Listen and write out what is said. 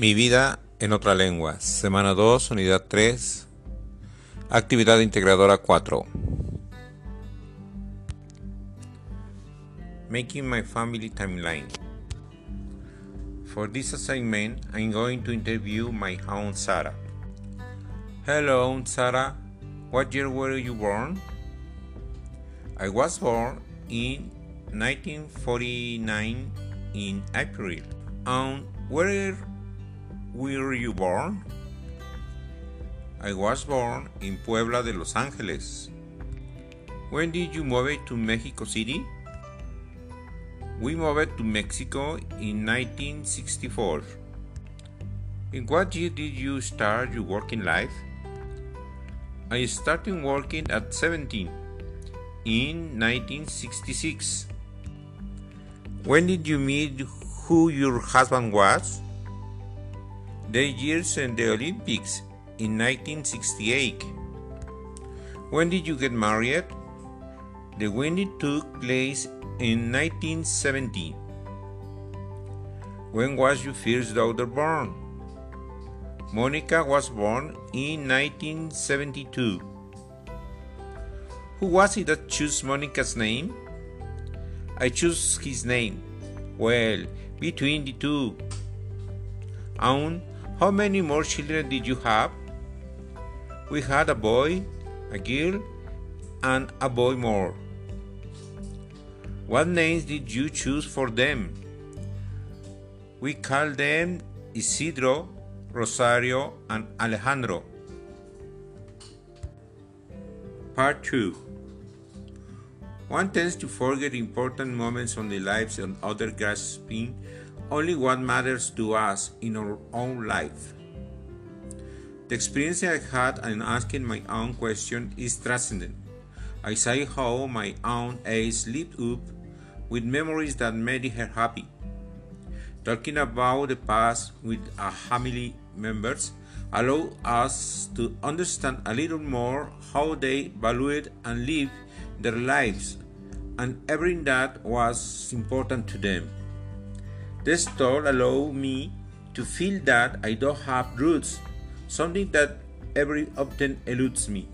Mi vida en otra lengua. Semana 2, unidad 3. Actividad integradora 4. Making my family timeline. For this assignment, I'm going to interview my aunt Sarah. Hello, Aunt Sarah. What year were you born? I was born in 1949 in April. And where were you born? I was born in Puebla de Los Angeles. When did you move to Mexico City? We moved to Mexico in 1964. In what year did you start your working life? I started working at 17 in 1966. When did you meet who your husband was? The years in the Olympics in 1968. When did you get married? The wedding took place in 1970. When was your first daughter born? Monica was born in 1972. Who was it that chose Monica's name? I chose his name. Well, between the two. And how many more children did you have? We had a boy, a girl, and a boy more. What names did you choose for them? We called them Isidro, Rosario, and Alejandro. Part 2 One tends to forget important moments on the lives of others, grasping only what matters to us in our own life. The experience I had in asking my own question is transcendent. I saw how my own age lived up with memories that made her happy. Talking about the past with a family members allow us to understand a little more how they valued and lived their lives and everything that was important to them. This thought allowed me to feel that I don't have roots, something that every often eludes me.